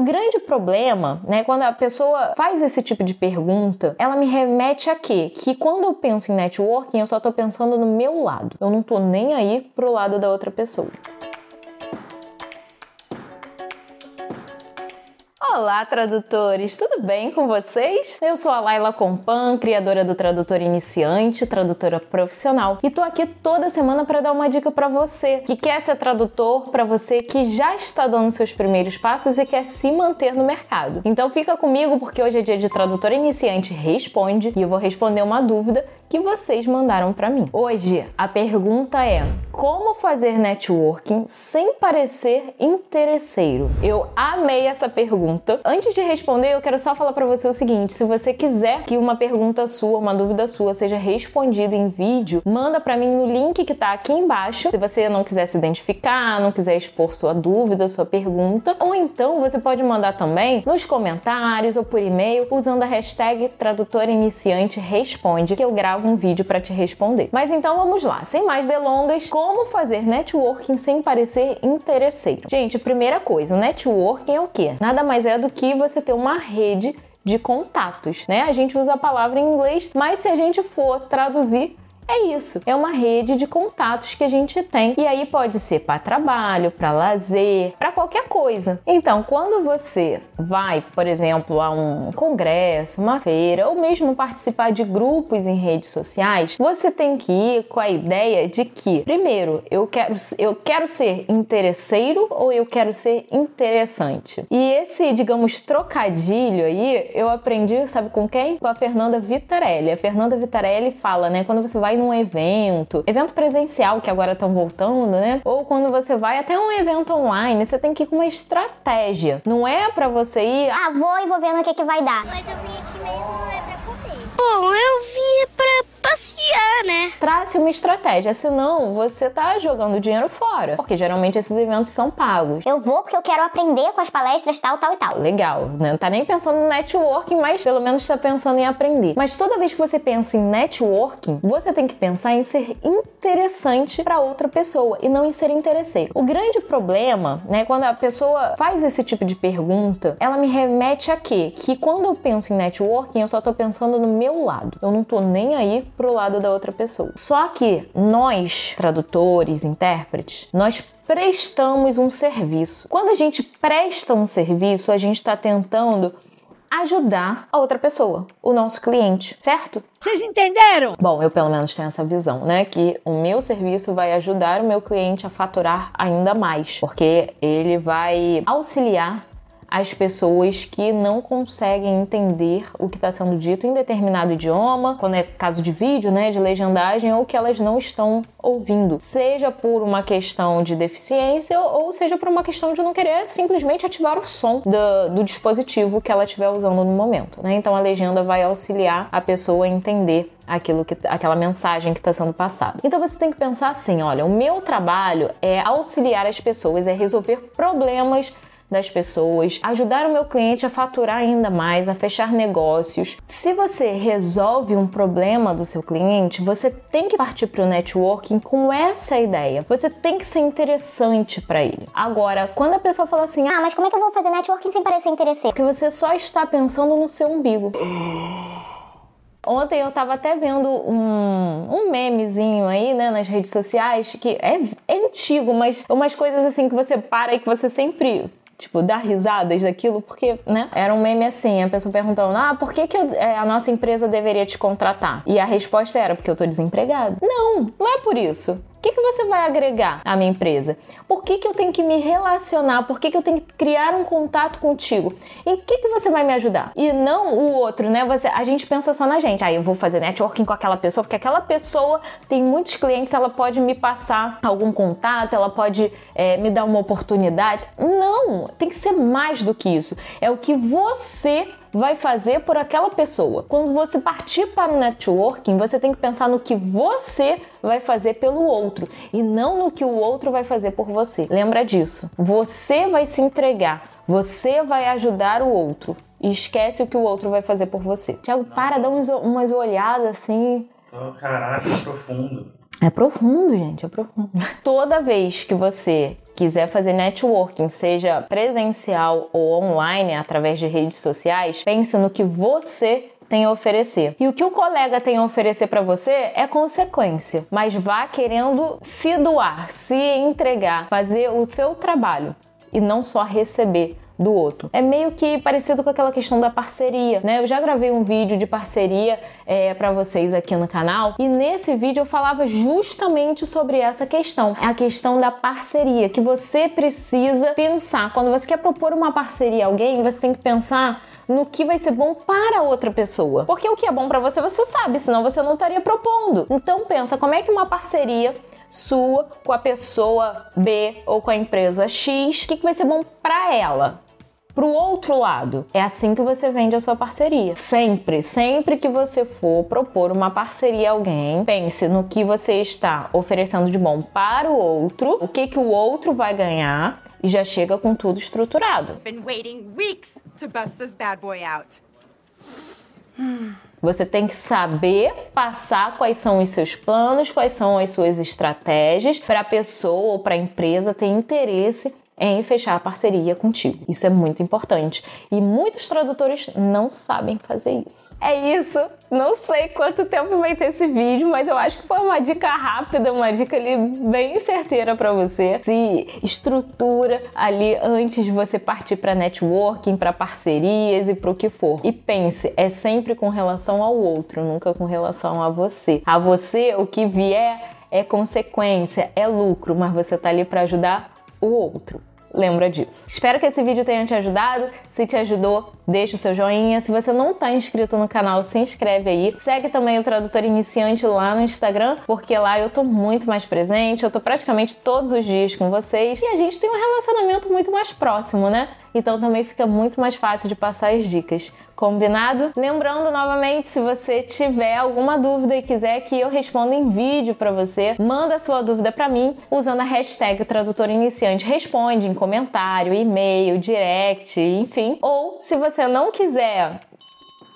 O grande problema, né, quando a pessoa faz esse tipo de pergunta, ela me remete a quê? Que quando eu penso em networking, eu só tô pensando no meu lado. Eu não tô nem aí pro lado da outra pessoa. Olá, tradutores! Tudo bem com vocês? Eu sou a Laila Compan, criadora do Tradutor Iniciante, tradutora profissional, e tô aqui toda semana para dar uma dica para você que quer ser tradutor, para você que já está dando seus primeiros passos e quer se manter no mercado. Então fica comigo porque hoje é dia de Tradutor Iniciante Responde e eu vou responder uma dúvida que vocês mandaram para mim. Hoje a pergunta é: como fazer networking sem parecer interesseiro? Eu amei essa pergunta. Antes de responder, eu quero só falar para você o seguinte: se você quiser que uma pergunta sua, uma dúvida sua seja respondida em vídeo, manda para mim no link que tá aqui embaixo. Se você não quiser se identificar, não quiser expor sua dúvida, sua pergunta, ou então você pode mandar também nos comentários ou por e-mail usando a hashtag tradutor iniciante responde que eu gravo gravo um vídeo para te responder. Mas então vamos lá, sem mais delongas, como fazer networking sem parecer interesseiro? Gente, primeira coisa, networking é o quê? Nada mais é do que você ter uma rede de contatos, né? A gente usa a palavra em inglês, mas se a gente for traduzir é isso, é uma rede de contatos que a gente tem. E aí pode ser para trabalho, para lazer, para qualquer coisa. Então, quando você vai, por exemplo, a um congresso, uma feira, ou mesmo participar de grupos em redes sociais, você tem que ir com a ideia de que, primeiro, eu quero, eu quero ser interesseiro ou eu quero ser interessante. E esse, digamos, trocadilho aí, eu aprendi, sabe com quem? Com a Fernanda Vitarelli. A Fernanda Vitarelli fala, né, quando você vai num evento, evento presencial que agora estão voltando, né? Ou quando você vai até um evento online, você tem que ir com uma estratégia. Não é para você ir, ah, vou e vou vendo o que que vai dar. Mas eu vim aqui mesmo não é pra comer. Bom, eu vim pra passear, né? Trace uma estratégia, senão você tá jogando dinheiro fora. Porque geralmente esses eventos são pagos. Eu vou porque eu quero aprender com as palestras tal, tal e tal. Legal, né? Não tá nem pensando no networking, mas pelo menos tá pensando em aprender. Mas toda vez que você pensa em networking, você tem que pensar em ser interessante para outra pessoa e não em ser interesseiro. O grande problema, né, quando a pessoa faz esse tipo de pergunta, ela me remete a quê? Que quando eu penso em networking, eu só tô pensando no meu lado. Eu não tô nem aí pro lado da outra pessoa. Só que nós, tradutores, intérpretes, nós prestamos um serviço. Quando a gente presta um serviço, a gente está tentando ajudar a outra pessoa, o nosso cliente, certo? Vocês entenderam? Bom, eu pelo menos tenho essa visão, né? Que o meu serviço vai ajudar o meu cliente a faturar ainda mais, porque ele vai auxiliar as pessoas que não conseguem entender o que está sendo dito em determinado idioma, quando é caso de vídeo, né, de legendagem, ou que elas não estão ouvindo, seja por uma questão de deficiência ou seja por uma questão de não querer simplesmente ativar o som do, do dispositivo que ela estiver usando no momento. Né? Então a legenda vai auxiliar a pessoa a entender aquilo que aquela mensagem que está sendo passada. Então você tem que pensar assim, olha, o meu trabalho é auxiliar as pessoas, é resolver problemas das pessoas, ajudar o meu cliente a faturar ainda mais, a fechar negócios. Se você resolve um problema do seu cliente, você tem que partir para o networking com essa ideia. Você tem que ser interessante para ele. Agora, quando a pessoa fala assim: "Ah, mas como é que eu vou fazer networking sem parecer interesseiro?" Porque você só está pensando no seu umbigo. Ontem eu tava até vendo um, um memezinho aí, né, nas redes sociais, que é, é antigo, mas umas coisas assim que você para e que você sempre tipo, dar risadas daquilo, porque, né? Era um meme assim, a pessoa perguntando, ah, por que, que eu, é, a nossa empresa deveria te contratar? E a resposta era, porque eu tô desempregado. Não, não é por isso. O que, que você vai agregar à minha empresa? Por que, que eu tenho que me relacionar? Por que, que eu tenho que criar um contato contigo? Em que, que você vai me ajudar? E não o outro, né? Você, a gente pensa só na gente. Aí ah, eu vou fazer networking com aquela pessoa, porque aquela pessoa tem muitos clientes, ela pode me passar algum contato, ela pode é, me dar uma oportunidade. Não, tem que ser mais do que isso. É o que você vai fazer por aquela pessoa. Quando você partir para o networking, você tem que pensar no que você vai fazer pelo outro e não no que o outro vai fazer por você. Lembra disso. Você vai se entregar, você vai ajudar o outro. E esquece o que o outro vai fazer por você. Tiago, para, dá umas olhadas assim. Caraca, é profundo. É profundo, gente, é profundo. Toda vez que você quiser fazer networking, seja presencial ou online, através de redes sociais, pense no que você tem a oferecer. E o que o colega tem a oferecer para você é consequência, mas vá querendo se doar, se entregar, fazer o seu trabalho e não só receber do outro. É meio que parecido com aquela questão da parceria, né? Eu já gravei um vídeo de parceria é, para vocês aqui no canal e nesse vídeo eu falava justamente sobre essa questão, a questão da parceria, que você precisa pensar. Quando você quer propor uma parceria a alguém, você tem que pensar no que vai ser bom para outra pessoa. Porque o que é bom para você, você sabe, senão você não estaria propondo. Então pensa, como é que uma parceria sua com a pessoa B ou com a empresa X, o que, que vai ser bom para ela? Para o outro lado, é assim que você vende a sua parceria. Sempre, sempre que você for propor uma parceria a alguém, pense no que você está oferecendo de bom para o outro, o que, que o outro vai ganhar e já chega com tudo estruturado. Been waiting weeks to bust this bad boy out. Você tem que saber passar quais são os seus planos, quais são as suas estratégias para a pessoa ou para a empresa ter interesse em fechar a parceria contigo. Isso é muito importante e muitos tradutores não sabem fazer isso. É isso. Não sei quanto tempo vai ter esse vídeo, mas eu acho que foi uma dica rápida, uma dica ali bem certeira para você. Se estrutura ali antes de você partir para networking, para parcerias e para o que for. E pense, é sempre com relação ao outro, nunca com relação a você. A você o que vier é consequência, é lucro, mas você tá ali para ajudar o outro lembra disso. Espero que esse vídeo tenha te ajudado. Se te ajudou, deixa o seu joinha. Se você não está inscrito no canal, se inscreve aí. Segue também o Tradutor Iniciante lá no Instagram, porque lá eu tô muito mais presente, eu tô praticamente todos os dias com vocês e a gente tem um relacionamento muito mais próximo, né? Então também fica muito mais fácil de passar as dicas. Combinado? Lembrando novamente, se você tiver alguma dúvida e quiser que eu responda em vídeo para você, manda sua dúvida para mim usando a hashtag Tradutor Iniciante. Responde em comentário, e-mail, direct, enfim. Ou se você não quiser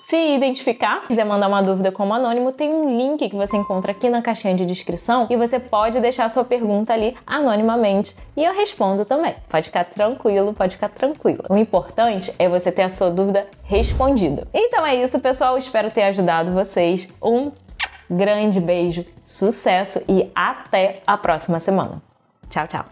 se identificar, quiser mandar uma dúvida como anônimo, tem um link que você encontra aqui na caixinha de descrição e você pode deixar sua pergunta ali anonimamente e eu respondo também. Pode ficar tranquilo, pode ficar tranquilo. O importante é você ter a sua dúvida respondida. Então é isso, pessoal. Espero ter ajudado vocês. Um grande beijo, sucesso e até a próxima semana. Tchau, tchau.